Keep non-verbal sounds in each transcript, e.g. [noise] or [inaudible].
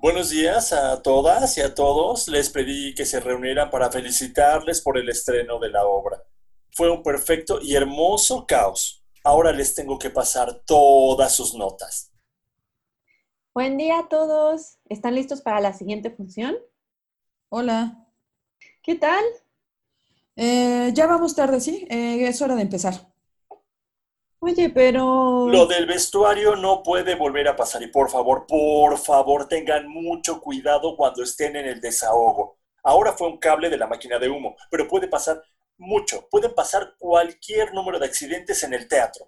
Buenos días a todas y a todos. Les pedí que se reunieran para felicitarles por el estreno de la obra. Fue un perfecto y hermoso caos. Ahora les tengo que pasar todas sus notas. Buen día a todos. ¿Están listos para la siguiente función? Hola. ¿Qué tal? Eh, ya vamos tarde, ¿sí? Eh, es hora de empezar. Oye, pero... Lo del vestuario no puede volver a pasar y por favor, por favor, tengan mucho cuidado cuando estén en el desahogo. Ahora fue un cable de la máquina de humo, pero puede pasar mucho, pueden pasar cualquier número de accidentes en el teatro.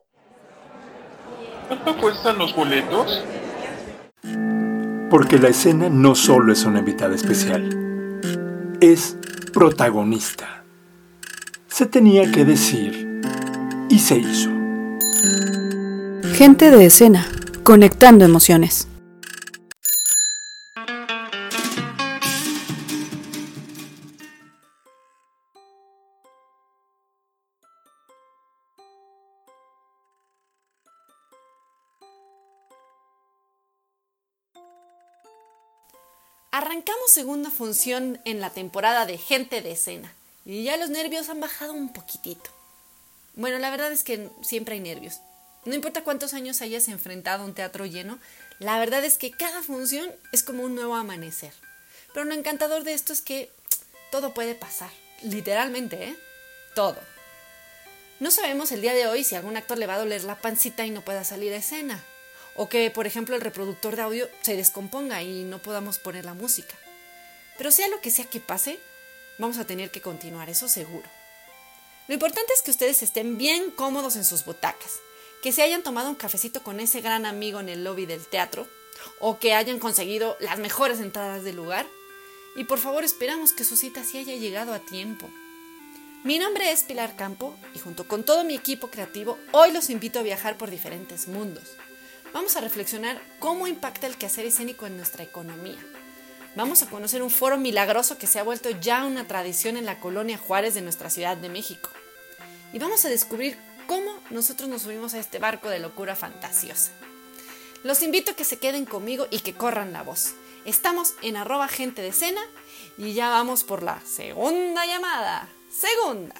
¿Cuánto cuestan los boletos? Porque la escena no solo es una invitada especial, es protagonista. Se tenía que decir y se hizo. Gente de escena, conectando emociones. Arrancamos segunda función en la temporada de Gente de Escena y ya los nervios han bajado un poquitito. Bueno, la verdad es que siempre hay nervios. No importa cuántos años hayas enfrentado un teatro lleno, la verdad es que cada función es como un nuevo amanecer. Pero lo encantador de esto es que todo puede pasar. Literalmente, ¿eh? Todo. No sabemos el día de hoy si a algún actor le va a doler la pancita y no pueda salir a escena. O que, por ejemplo, el reproductor de audio se descomponga y no podamos poner la música. Pero sea lo que sea que pase, vamos a tener que continuar, eso seguro. Lo importante es que ustedes estén bien cómodos en sus butacas que se hayan tomado un cafecito con ese gran amigo en el lobby del teatro o que hayan conseguido las mejores entradas del lugar. Y por favor esperamos que su cita sí haya llegado a tiempo. Mi nombre es Pilar Campo y junto con todo mi equipo creativo hoy los invito a viajar por diferentes mundos. Vamos a reflexionar cómo impacta el quehacer escénico en nuestra economía. Vamos a conocer un foro milagroso que se ha vuelto ya una tradición en la colonia Juárez de nuestra Ciudad de México. Y vamos a descubrir cómo nosotros nos subimos a este barco de locura fantasiosa. Los invito a que se queden conmigo y que corran la voz. Estamos en arroba gente de escena y ya vamos por la segunda llamada. Segunda.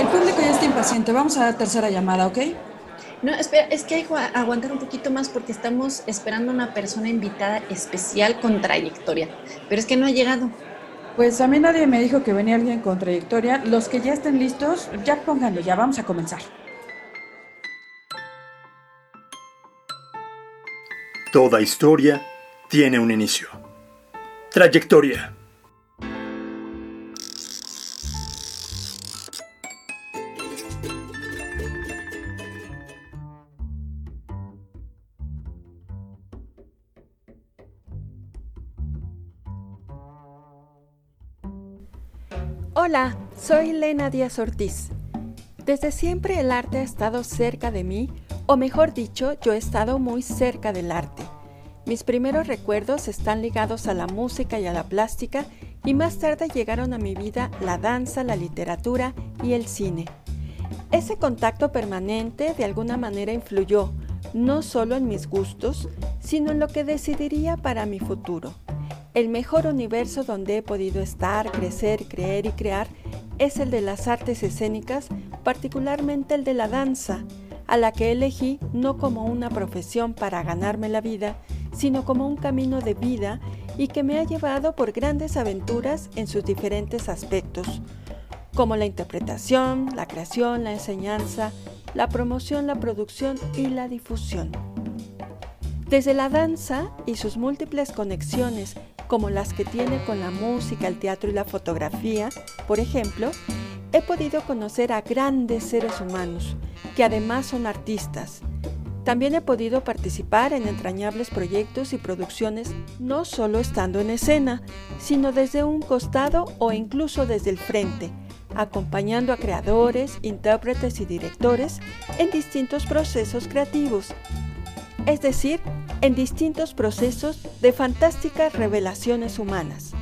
El público ya está impaciente. Vamos a la tercera llamada, ¿ok? No, espera, es que hay que aguantar un poquito más porque estamos esperando una persona invitada especial con trayectoria. Pero es que no ha llegado. Pues a mí nadie me dijo que venía alguien con trayectoria. Los que ya estén listos, ya pónganlo, ya vamos a comenzar. Toda historia tiene un inicio. Trayectoria. Soy Lena Díaz Ortiz. Desde siempre el arte ha estado cerca de mí, o mejor dicho, yo he estado muy cerca del arte. Mis primeros recuerdos están ligados a la música y a la plástica y más tarde llegaron a mi vida la danza, la literatura y el cine. Ese contacto permanente de alguna manera influyó no solo en mis gustos, sino en lo que decidiría para mi futuro. El mejor universo donde he podido estar, crecer, creer y crear es el de las artes escénicas, particularmente el de la danza, a la que elegí no como una profesión para ganarme la vida, sino como un camino de vida y que me ha llevado por grandes aventuras en sus diferentes aspectos, como la interpretación, la creación, la enseñanza, la promoción, la producción y la difusión. Desde la danza y sus múltiples conexiones como las que tiene con la música, el teatro y la fotografía, por ejemplo, he podido conocer a grandes seres humanos, que además son artistas. También he podido participar en entrañables proyectos y producciones, no solo estando en escena, sino desde un costado o incluso desde el frente, acompañando a creadores, intérpretes y directores en distintos procesos creativos, es decir, en distintos procesos de fantásticas revelaciones humanas.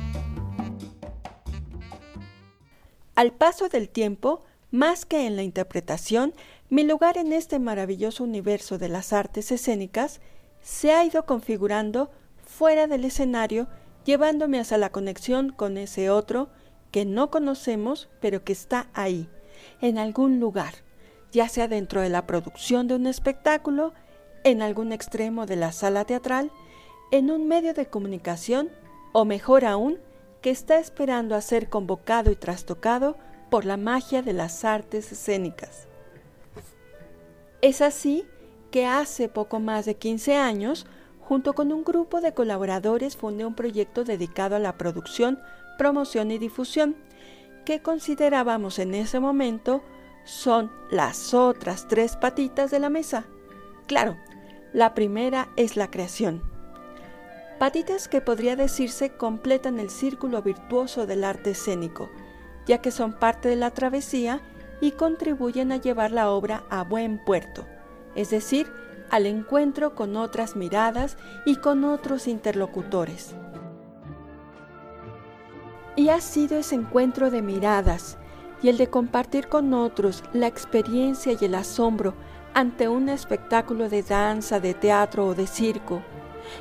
Al paso del tiempo, más que en la interpretación, mi lugar en este maravilloso universo de las artes escénicas se ha ido configurando fuera del escenario, llevándome hacia la conexión con ese otro que no conocemos, pero que está ahí, en algún lugar, ya sea dentro de la producción de un espectáculo, en algún extremo de la sala teatral, en un medio de comunicación o mejor aún, que está esperando a ser convocado y trastocado por la magia de las artes escénicas. Es así que hace poco más de 15 años, junto con un grupo de colaboradores, fundé un proyecto dedicado a la producción, promoción y difusión, que considerábamos en ese momento son las otras tres patitas de la mesa. Claro, la primera es la creación. Patitas que podría decirse completan el círculo virtuoso del arte escénico, ya que son parte de la travesía y contribuyen a llevar la obra a buen puerto, es decir, al encuentro con otras miradas y con otros interlocutores. Y ha sido ese encuentro de miradas y el de compartir con otros la experiencia y el asombro ante un espectáculo de danza, de teatro o de circo,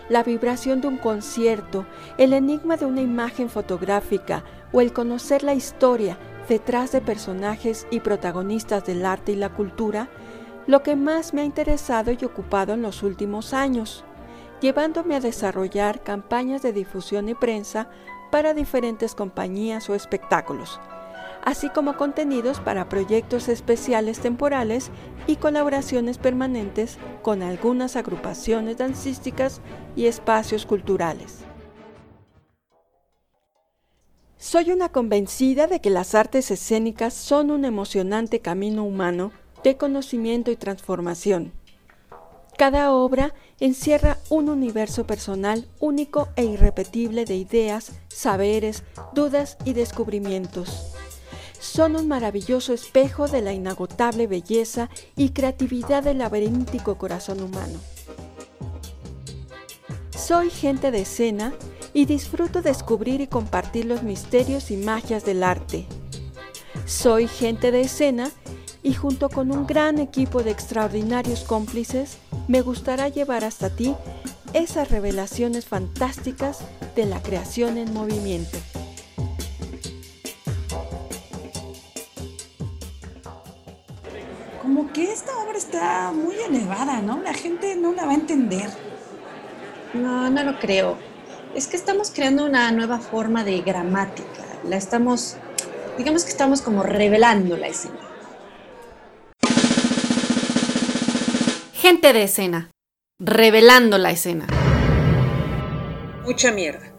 la vibración de un concierto, el enigma de una imagen fotográfica o el conocer la historia detrás de personajes y protagonistas del arte y la cultura, lo que más me ha interesado y ocupado en los últimos años, llevándome a desarrollar campañas de difusión y prensa para diferentes compañías o espectáculos así como contenidos para proyectos especiales temporales y colaboraciones permanentes con algunas agrupaciones dancísticas y espacios culturales. Soy una convencida de que las artes escénicas son un emocionante camino humano de conocimiento y transformación. Cada obra encierra un universo personal único e irrepetible de ideas, saberes, dudas y descubrimientos son un maravilloso espejo de la inagotable belleza y creatividad del laberíntico corazón humano. Soy gente de escena y disfruto descubrir y compartir los misterios y magias del arte. Soy gente de escena y junto con un gran equipo de extraordinarios cómplices me gustará llevar hasta ti esas revelaciones fantásticas de la creación en movimiento. Que esta obra está muy elevada, ¿no? La gente no la va a entender. No, no lo creo. Es que estamos creando una nueva forma de gramática. La estamos, digamos que estamos como revelando la escena. Gente de escena. Revelando la escena. Mucha mierda.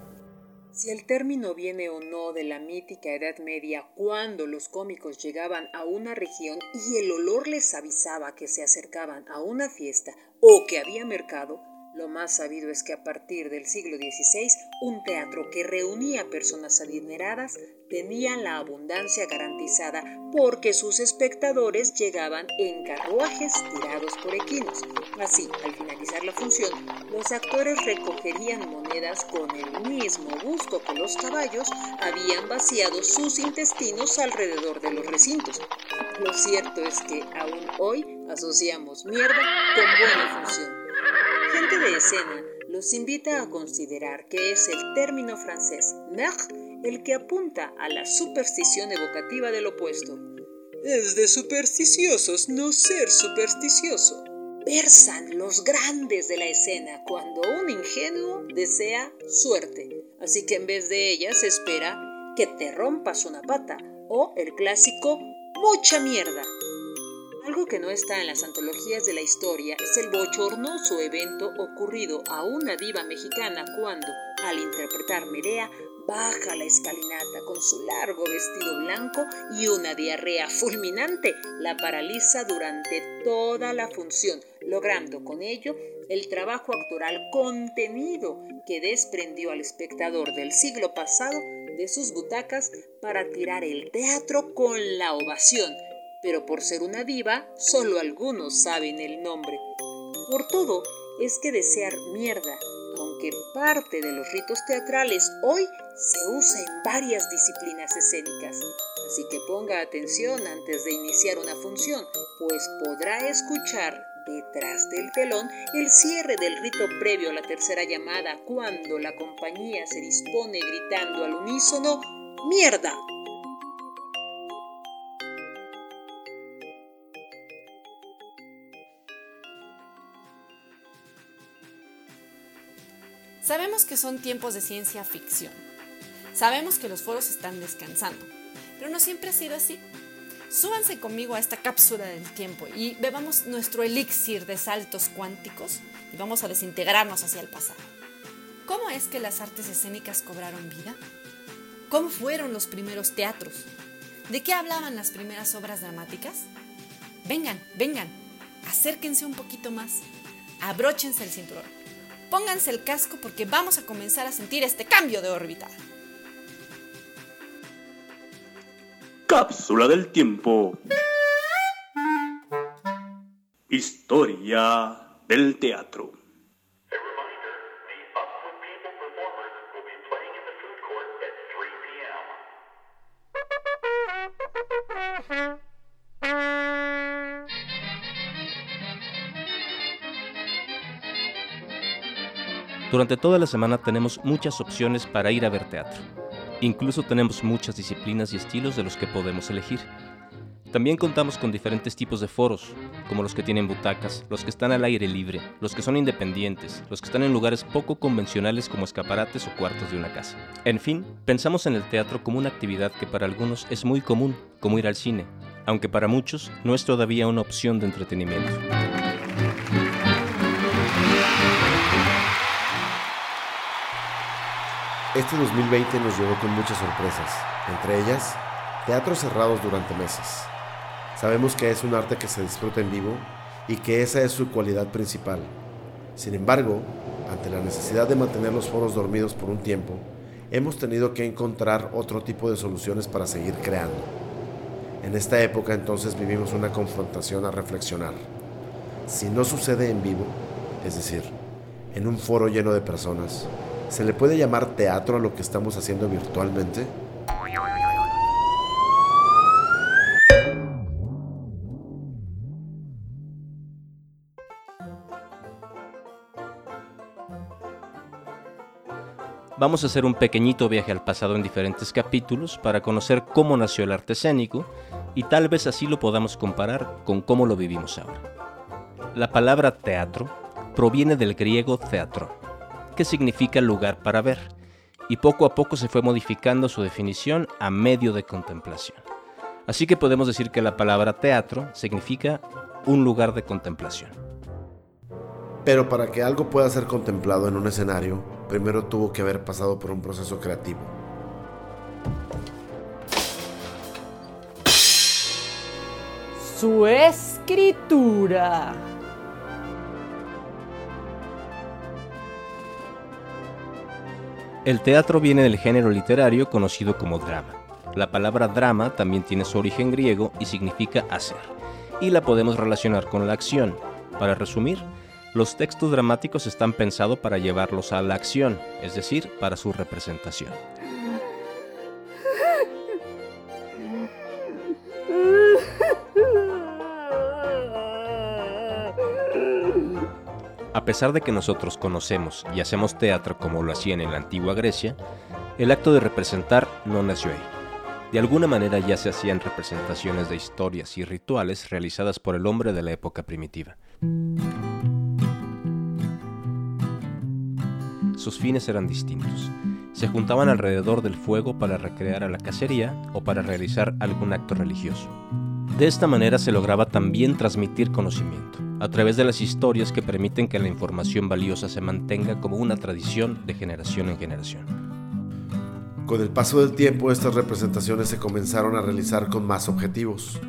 Si el término viene o no de la mítica Edad Media, cuando los cómicos llegaban a una región y el olor les avisaba que se acercaban a una fiesta o que había mercado, lo más sabido es que a partir del siglo XVI, un teatro que reunía personas adineradas tenía la abundancia garantizada porque sus espectadores llegaban en carruajes tirados por equinos. Así, al finalizar la función, los actores recogerían monedas con el mismo gusto que los caballos habían vaciado sus intestinos alrededor de los recintos. Lo cierto es que aún hoy asociamos mierda con buena función gente de escena los invita a considerar que es el término francés mer el que apunta a la superstición evocativa del opuesto. Es de supersticiosos no ser supersticioso. Versan los grandes de la escena cuando un ingenuo desea suerte, así que en vez de ella se espera que te rompas una pata o el clásico mucha mierda. Algo que no está en las antologías de la historia es el bochornoso evento ocurrido a una diva mexicana cuando, al interpretar Medea, baja la escalinata con su largo vestido blanco y una diarrea fulminante. La paraliza durante toda la función, logrando con ello el trabajo actoral contenido que desprendió al espectador del siglo pasado de sus butacas para tirar el teatro con la ovación pero por ser una diva, solo algunos saben el nombre. Por todo, es que desear mierda, aunque parte de los ritos teatrales hoy se usa en varias disciplinas escénicas. Así que ponga atención antes de iniciar una función, pues podrá escuchar Detrás del telón, el cierre del rito previo a la tercera llamada, cuando la compañía se dispone gritando al unísono, ¡Mierda! Sabemos que son tiempos de ciencia ficción. Sabemos que los foros están descansando, pero no siempre ha sido así. Súbanse conmigo a esta cápsula del tiempo y bebamos nuestro elixir de saltos cuánticos y vamos a desintegrarnos hacia el pasado. ¿Cómo es que las artes escénicas cobraron vida? ¿Cómo fueron los primeros teatros? ¿De qué hablaban las primeras obras dramáticas? Vengan, vengan, acérquense un poquito más, abróchense el cinturón Pónganse el casco porque vamos a comenzar a sentir este cambio de órbita. Cápsula del tiempo. Historia del teatro. Durante toda la semana tenemos muchas opciones para ir a ver teatro. Incluso tenemos muchas disciplinas y estilos de los que podemos elegir. También contamos con diferentes tipos de foros, como los que tienen butacas, los que están al aire libre, los que son independientes, los que están en lugares poco convencionales como escaparates o cuartos de una casa. En fin, pensamos en el teatro como una actividad que para algunos es muy común, como ir al cine, aunque para muchos no es todavía una opción de entretenimiento. Este 2020 nos llegó con muchas sorpresas, entre ellas, teatros cerrados durante meses. Sabemos que es un arte que se disfruta en vivo y que esa es su cualidad principal. Sin embargo, ante la necesidad de mantener los foros dormidos por un tiempo, hemos tenido que encontrar otro tipo de soluciones para seguir creando. En esta época entonces vivimos una confrontación a reflexionar. Si no sucede en vivo, es decir, en un foro lleno de personas, ¿Se le puede llamar teatro a lo que estamos haciendo virtualmente? Vamos a hacer un pequeñito viaje al pasado en diferentes capítulos para conocer cómo nació el arte escénico y tal vez así lo podamos comparar con cómo lo vivimos ahora. La palabra teatro proviene del griego teatro, que significa lugar para ver, y poco a poco se fue modificando su definición a medio de contemplación. Así que podemos decir que la palabra teatro significa un lugar de contemplación. Pero para que algo pueda ser contemplado en un escenario, primero tuvo que haber pasado por un proceso creativo. Su escritura. El teatro viene del género literario conocido como drama. La palabra drama también tiene su origen griego y significa hacer, y la podemos relacionar con la acción. Para resumir, los textos dramáticos están pensados para llevarlos a la acción, es decir, para su representación. A pesar de que nosotros conocemos y hacemos teatro como lo hacían en la antigua Grecia, el acto de representar no nació ahí. De alguna manera ya se hacían representaciones de historias y rituales realizadas por el hombre de la época primitiva. Sus fines eran distintos. Se juntaban alrededor del fuego para recrear a la cacería o para realizar algún acto religioso. De esta manera se lograba también transmitir conocimiento, a través de las historias que permiten que la información valiosa se mantenga como una tradición de generación en generación. Con el paso del tiempo estas representaciones se comenzaron a realizar con más objetivos.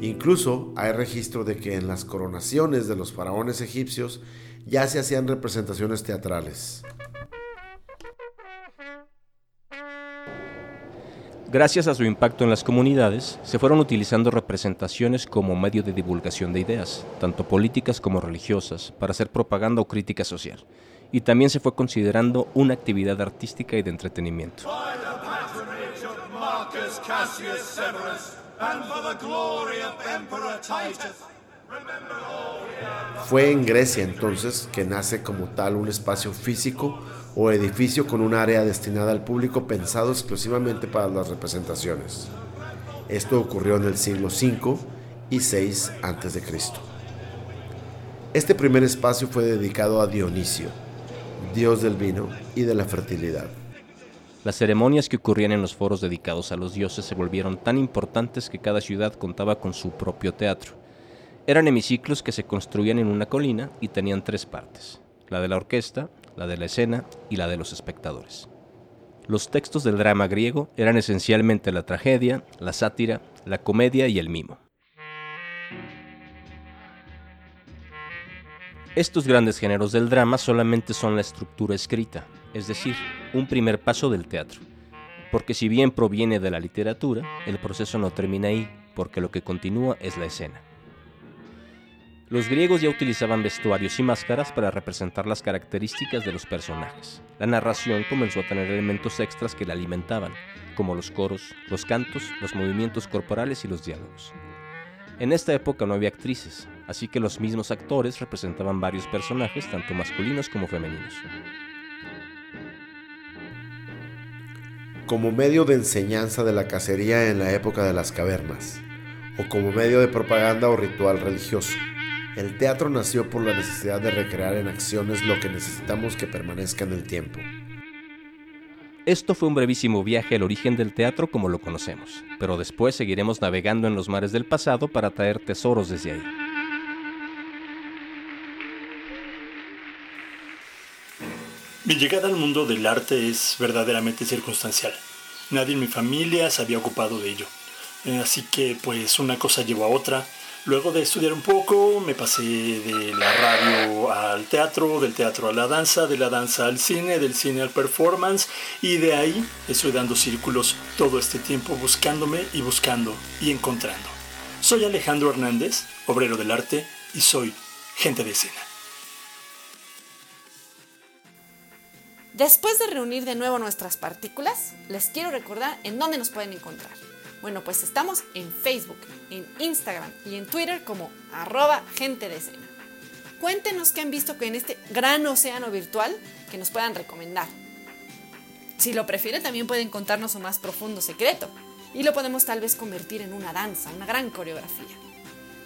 Incluso hay registro de que en las coronaciones de los faraones egipcios ya se hacían representaciones teatrales. Gracias a su impacto en las comunidades, se fueron utilizando representaciones como medio de divulgación de ideas, tanto políticas como religiosas, para hacer propaganda o crítica social. Y también se fue considerando una actividad artística y de entretenimiento. Fue en Grecia entonces que nace como tal un espacio físico o edificio con un área destinada al público pensado exclusivamente para las representaciones. Esto ocurrió en el siglo V y VI a.C. Este primer espacio fue dedicado a Dionisio, dios del vino y de la fertilidad. Las ceremonias que ocurrían en los foros dedicados a los dioses se volvieron tan importantes que cada ciudad contaba con su propio teatro. Eran hemiciclos que se construían en una colina y tenían tres partes, la de la orquesta, la de la escena y la de los espectadores. Los textos del drama griego eran esencialmente la tragedia, la sátira, la comedia y el mimo. Estos grandes géneros del drama solamente son la estructura escrita, es decir, un primer paso del teatro. Porque si bien proviene de la literatura, el proceso no termina ahí, porque lo que continúa es la escena. Los griegos ya utilizaban vestuarios y máscaras para representar las características de los personajes. La narración comenzó a tener elementos extras que la alimentaban, como los coros, los cantos, los movimientos corporales y los diálogos. En esta época no había actrices, así que los mismos actores representaban varios personajes, tanto masculinos como femeninos. como medio de enseñanza de la cacería en la época de las cavernas, o como medio de propaganda o ritual religioso. El teatro nació por la necesidad de recrear en acciones lo que necesitamos que permanezca en el tiempo. Esto fue un brevísimo viaje al origen del teatro como lo conocemos, pero después seguiremos navegando en los mares del pasado para traer tesoros desde ahí. Mi llegada al mundo del arte es verdaderamente circunstancial. Nadie en mi familia se había ocupado de ello. Eh, así que pues una cosa llevó a otra. Luego de estudiar un poco, me pasé de la radio al teatro, del teatro a la danza, de la danza al cine, del cine al performance y de ahí estoy dando círculos todo este tiempo buscándome y buscando y encontrando. Soy Alejandro Hernández, obrero del arte y soy gente de escena. Después de reunir de nuevo nuestras partículas, les quiero recordar en dónde nos pueden encontrar. Bueno, pues estamos en Facebook, en Instagram y en Twitter como arroba gente de escena. Cuéntenos qué han visto en este gran océano virtual que nos puedan recomendar. Si lo prefieren, también pueden contarnos su más profundo secreto y lo podemos tal vez convertir en una danza, una gran coreografía.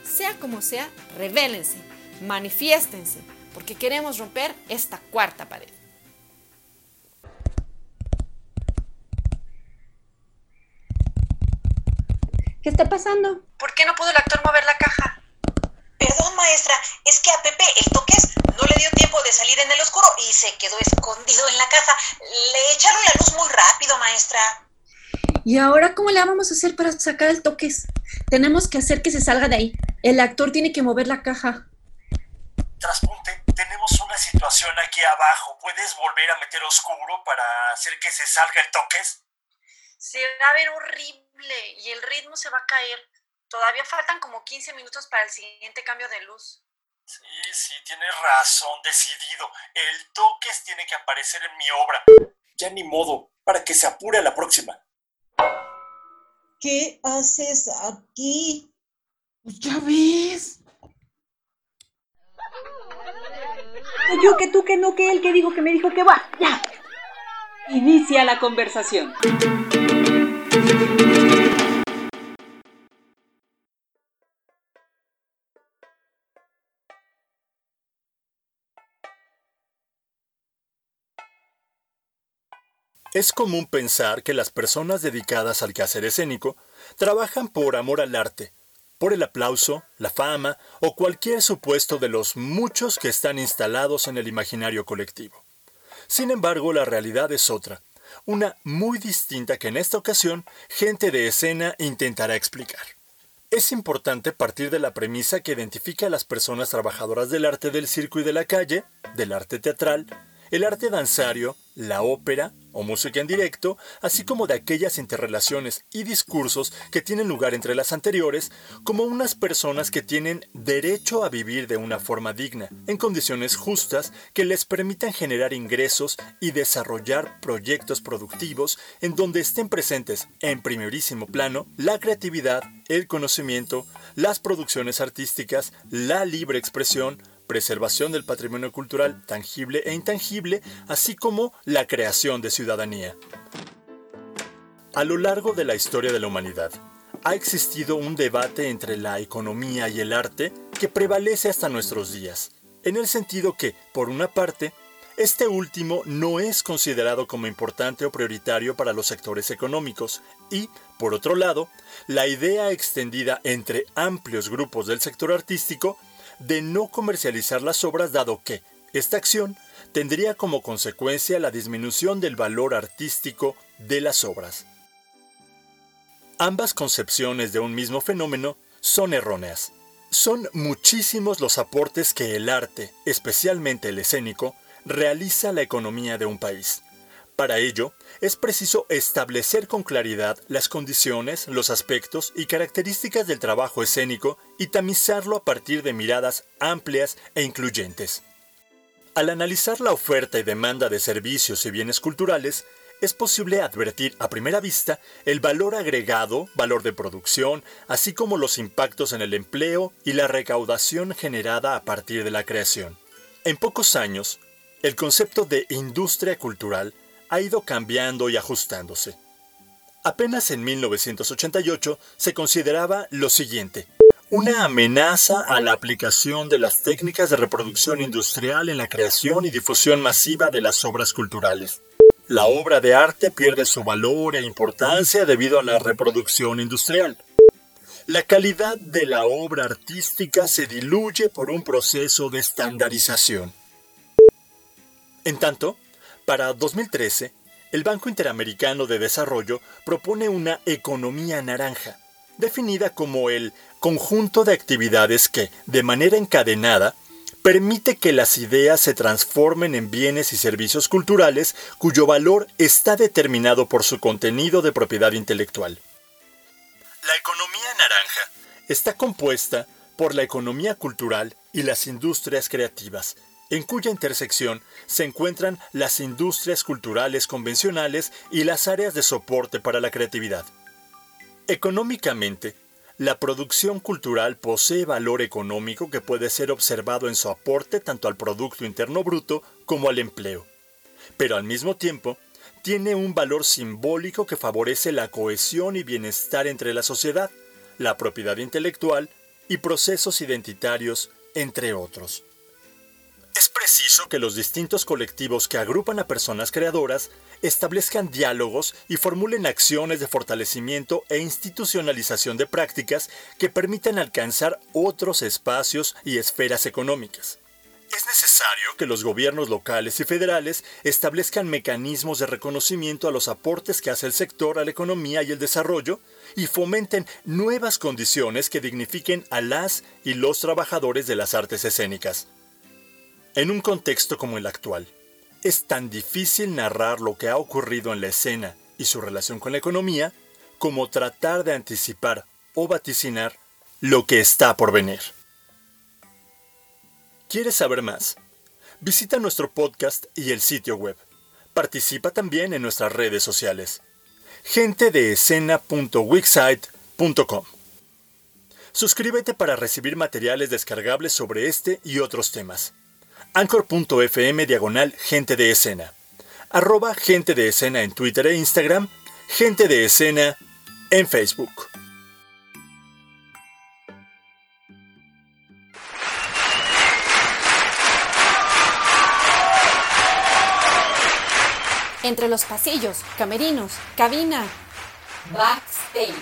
Sea como sea, revélense, manifiéstense, porque queremos romper esta cuarta pared. ¿Qué está pasando? ¿Por qué no pudo el actor mover la caja? Perdón, maestra, es que a Pepe el toques no le dio tiempo de salir en el oscuro y se quedó escondido en la caja. Le echaron la luz muy rápido, maestra. ¿Y ahora cómo le vamos a hacer para sacar el toques? Tenemos que hacer que se salga de ahí. El actor tiene que mover la caja. Traspunte, tenemos una situación aquí abajo. ¿Puedes volver a meter oscuro para hacer que se salga el toques? Se va a ver horrible y el ritmo se va a caer. Todavía faltan como 15 minutos para el siguiente cambio de luz. Sí, sí, tienes razón, decidido. El toques tiene que aparecer en mi obra. Ya ni modo, para que se apure a la próxima. ¿Qué haces aquí? Pues ya ves. Que yo, que tú, que no, que él, que dijo, que me dijo que va. Ya. Inicia la conversación. Es común pensar que las personas dedicadas al quehacer escénico trabajan por amor al arte, por el aplauso, la fama o cualquier supuesto de los muchos que están instalados en el imaginario colectivo. Sin embargo, la realidad es otra, una muy distinta que en esta ocasión gente de escena intentará explicar. Es importante partir de la premisa que identifica a las personas trabajadoras del arte del circo y de la calle, del arte teatral, el arte danzario, la ópera o música en directo, así como de aquellas interrelaciones y discursos que tienen lugar entre las anteriores, como unas personas que tienen derecho a vivir de una forma digna, en condiciones justas que les permitan generar ingresos y desarrollar proyectos productivos en donde estén presentes en primerísimo plano la creatividad, el conocimiento, las producciones artísticas, la libre expresión, preservación del patrimonio cultural tangible e intangible, así como la creación de ciudadanía. A lo largo de la historia de la humanidad, ha existido un debate entre la economía y el arte que prevalece hasta nuestros días, en el sentido que, por una parte, este último no es considerado como importante o prioritario para los sectores económicos y, por otro lado, la idea extendida entre amplios grupos del sector artístico de no comercializar las obras dado que esta acción tendría como consecuencia la disminución del valor artístico de las obras. Ambas concepciones de un mismo fenómeno son erróneas. Son muchísimos los aportes que el arte, especialmente el escénico, realiza a la economía de un país. Para ello, es preciso establecer con claridad las condiciones, los aspectos y características del trabajo escénico y tamizarlo a partir de miradas amplias e incluyentes. Al analizar la oferta y demanda de servicios y bienes culturales, es posible advertir a primera vista el valor agregado, valor de producción, así como los impactos en el empleo y la recaudación generada a partir de la creación. En pocos años, el concepto de industria cultural ha ido cambiando y ajustándose. Apenas en 1988 se consideraba lo siguiente, una amenaza a la aplicación de las técnicas de reproducción industrial en la creación y difusión masiva de las obras culturales. La obra de arte pierde su valor e importancia debido a la reproducción industrial. La calidad de la obra artística se diluye por un proceso de estandarización. En tanto, para 2013, el Banco Interamericano de Desarrollo propone una economía naranja, definida como el conjunto de actividades que, de manera encadenada, permite que las ideas se transformen en bienes y servicios culturales cuyo valor está determinado por su contenido de propiedad intelectual. La economía naranja está compuesta por la economía cultural y las industrias creativas, en cuya intersección se encuentran las industrias culturales convencionales y las áreas de soporte para la creatividad. Económicamente, la producción cultural posee valor económico que puede ser observado en su aporte tanto al Producto Interno Bruto como al empleo. Pero al mismo tiempo, tiene un valor simbólico que favorece la cohesión y bienestar entre la sociedad, la propiedad intelectual y procesos identitarios, entre otros. Preciso que los distintos colectivos que agrupan a personas creadoras establezcan diálogos y formulen acciones de fortalecimiento e institucionalización de prácticas que permitan alcanzar otros espacios y esferas económicas. Es necesario que los gobiernos locales y federales establezcan mecanismos de reconocimiento a los aportes que hace el sector a la economía y el desarrollo y fomenten nuevas condiciones que dignifiquen a las y los trabajadores de las artes escénicas. En un contexto como el actual, es tan difícil narrar lo que ha ocurrido en la escena y su relación con la economía como tratar de anticipar o vaticinar lo que está por venir. ¿Quieres saber más? Visita nuestro podcast y el sitio web. Participa también en nuestras redes sociales. gentedeescena.wixsite.com Suscríbete para recibir materiales descargables sobre este y otros temas anchor.fm diagonal gente de escena, arroba gente de escena en Twitter e Instagram, gente de escena en Facebook. Entre los pasillos, camerinos, cabina, backstage,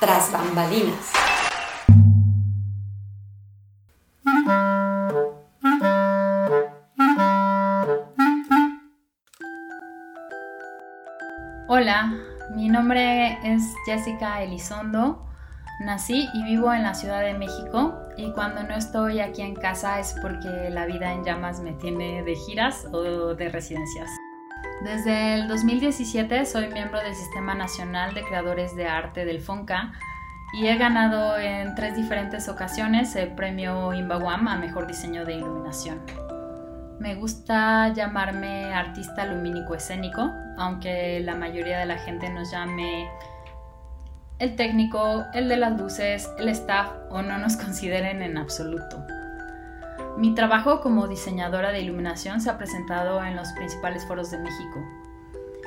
tras bambalinas. Hola, mi nombre es Jessica Elizondo. Nací y vivo en la Ciudad de México y cuando no estoy aquí en casa es porque la vida en llamas me tiene de giras o de residencias. Desde el 2017 soy miembro del Sistema Nacional de Creadores de Arte del FONCA y he ganado en tres diferentes ocasiones el premio Imbawam a Mejor Diseño de Iluminación. Me gusta llamarme artista lumínico escénico, aunque la mayoría de la gente nos llame el técnico, el de las luces, el staff o no nos [laughs] consideren en absoluto. Mi trabajo como diseñadora de iluminación se ha presentado en los principales foros de México.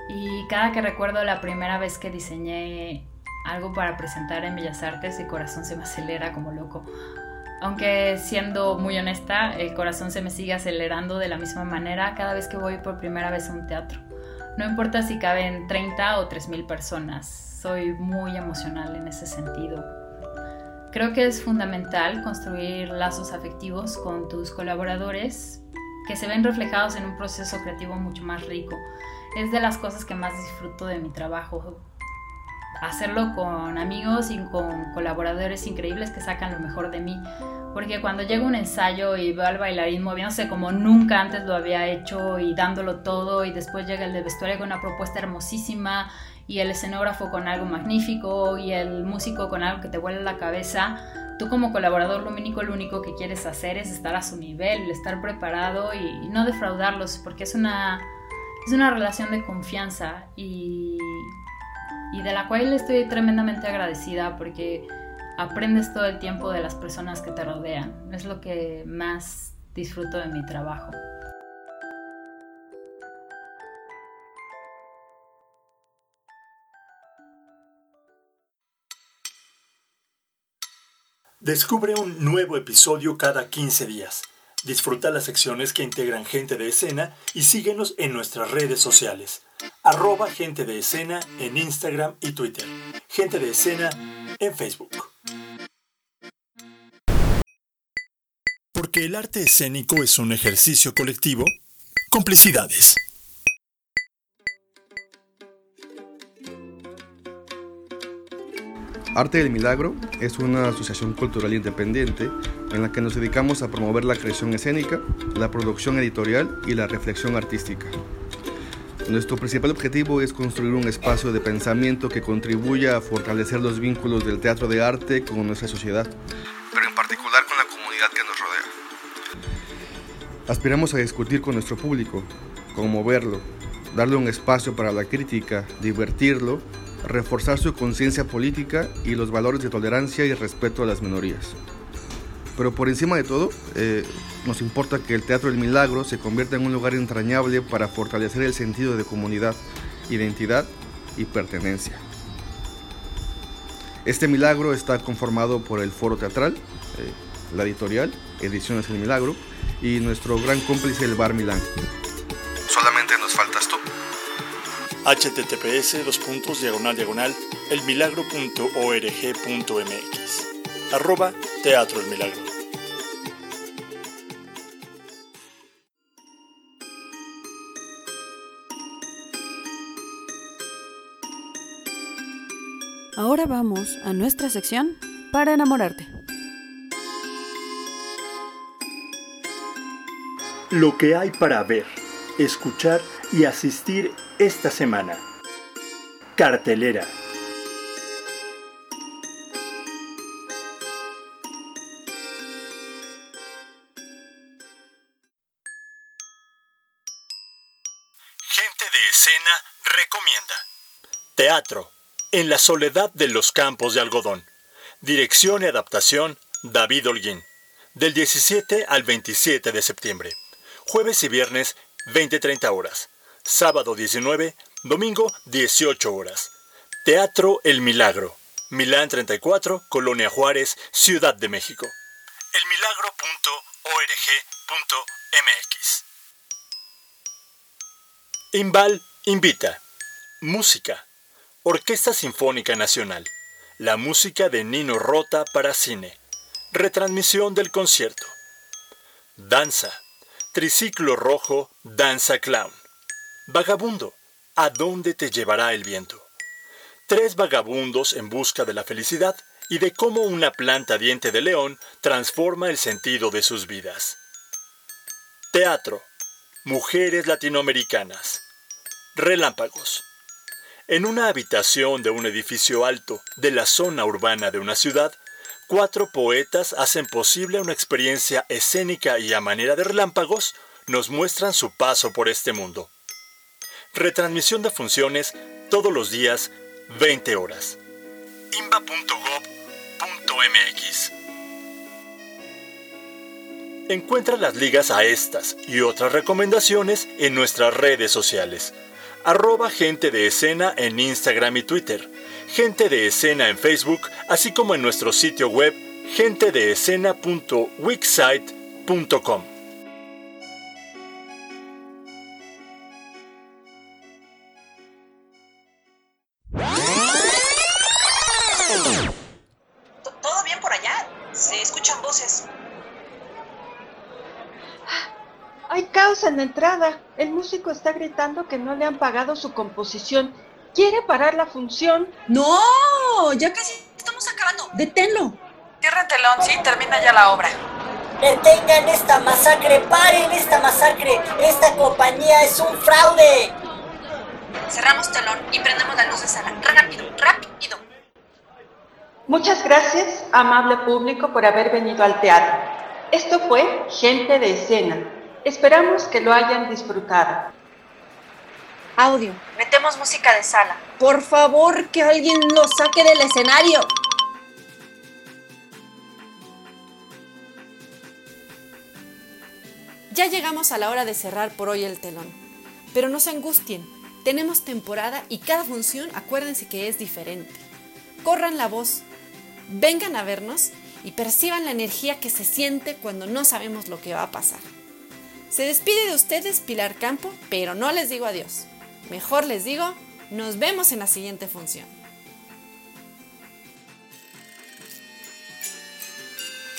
Y cada que recuerdo la primera vez que diseñé algo para presentar en Bellas Artes, el corazón se me acelera como loco. Aunque siendo muy honesta, el corazón se me sigue acelerando de la misma manera cada vez que voy por primera vez a un teatro. No importa si caben 30 o 3.000 personas, soy muy emocional en ese sentido. Creo que es fundamental construir lazos afectivos con tus colaboradores que se ven reflejados en un proceso creativo mucho más rico. Es de las cosas que más disfruto de mi trabajo. Hacerlo con amigos y con colaboradores increíbles que sacan lo mejor de mí. Porque cuando llego a un ensayo y veo al bailarín moviéndose como nunca antes lo había hecho y dándolo todo y después llega el de vestuario con una propuesta hermosísima y el escenógrafo con algo magnífico y el músico con algo que te vuela la cabeza, tú como colaborador lumínico lo único que quieres hacer es estar a su nivel, estar preparado y, no defraudarlos, porque es una, es una relación de confianza y, y de la cual estoy tremendamente agradecida porque aprendes todo el tiempo de las personas que te rodean. Es lo que más disfruto de mi trabajo. Descubre un nuevo episodio cada 15 días. Disfruta las secciones que integran gente de escena y síguenos en nuestras redes sociales. Arroba gente de escena en Instagram y Twitter. Gente de escena en Facebook. Porque el arte escénico es un ejercicio colectivo, complicidades. Arte del Milagro es una asociación cultural independiente en la que nos dedicamos a promover la creación escénica, la producción editorial y la reflexión artística. Nuestro principal objetivo es construir un espacio de pensamiento que contribuya a fortalecer los vínculos del teatro de arte con nuestra sociedad, pero en particular con la comunidad que nos rodea. Aspiramos a discutir con nuestro público, conmoverlo, darle un espacio para la crítica, divertirlo reforzar su conciencia política y los valores de tolerancia y respeto a las minorías. Pero por encima de todo, eh, nos importa que el Teatro del Milagro se convierta en un lugar entrañable para fortalecer el sentido de comunidad, identidad y pertenencia. Este milagro está conformado por el foro teatral, eh, la editorial, Ediciones El Milagro, y nuestro gran cómplice, el Bar Milán. Solamente nos faltas tú https dos puntos diagonal diagonal elmilagro.org.mx teatro el milagro Ahora vamos a nuestra sección para enamorarte. Lo que hay para ver, escuchar y asistir esta semana. Cartelera. Escena recomienda. Teatro. En la soledad de los campos de algodón. Dirección y adaptación David Holguín. Del 17 al 27 de septiembre. Jueves y viernes 20-30 horas sábado 19, domingo 18 horas. Teatro El Milagro, Milán 34, Colonia Juárez, Ciudad de México. elmilagro.org.mx Imbal invita. Música. Orquesta Sinfónica Nacional. La música de Nino Rota para cine. Retransmisión del concierto. Danza. Triciclo Rojo, Danza Clown. Vagabundo, ¿a dónde te llevará el viento? Tres vagabundos en busca de la felicidad y de cómo una planta diente de león transforma el sentido de sus vidas. Teatro. Mujeres latinoamericanas. Relámpagos. En una habitación de un edificio alto de la zona urbana de una ciudad, cuatro poetas hacen posible una experiencia escénica y a manera de relámpagos nos muestran su paso por este mundo. Retransmisión de funciones todos los días, 20 horas. imba.gov.mx Encuentra las ligas a estas y otras recomendaciones en nuestras redes sociales. Arroba gente de escena en Instagram y Twitter. Gente de escena en Facebook, así como en nuestro sitio web gentedeescena.wixsite.com. Hay caos en la entrada. El músico está gritando que no le han pagado su composición. ¿Quiere parar la función? ¡No! Ya casi estamos acabando. ¡Deténlo! Cierren telón, sí, termina ya la obra. Detengan esta masacre, paren esta masacre. Esta compañía es un fraude. Cerramos telón y prendemos la luz de sala. Rápido, rápido. Muchas gracias, amable público, por haber venido al teatro. Esto fue Gente de Escena. Esperamos que lo hayan disfrutado. Audio. Metemos música de sala. Por favor, que alguien lo saque del escenario. Ya llegamos a la hora de cerrar por hoy el telón. Pero no se angustien. Tenemos temporada y cada función acuérdense que es diferente. Corran la voz. Vengan a vernos y perciban la energía que se siente cuando no sabemos lo que va a pasar. Se despide de ustedes Pilar Campo, pero no les digo adiós. Mejor les digo, nos vemos en la siguiente función.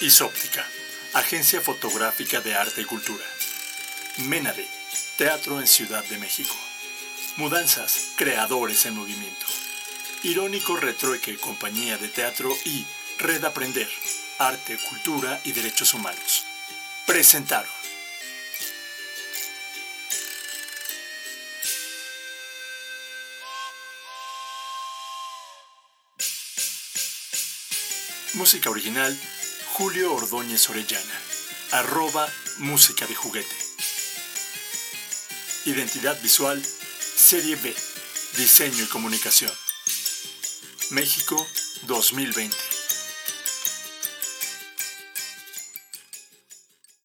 Isóptica, Agencia Fotográfica de Arte y Cultura. Menade, Teatro en Ciudad de México. Mudanzas, Creadores en Movimiento. Irónico Retrueque, Compañía de Teatro y Red Aprender, Arte, Cultura y Derechos Humanos. Presentaron. Música original, Julio Ordóñez Orellana. Arroba Música de Juguete. Identidad visual, Serie B. Diseño y comunicación. México 2020.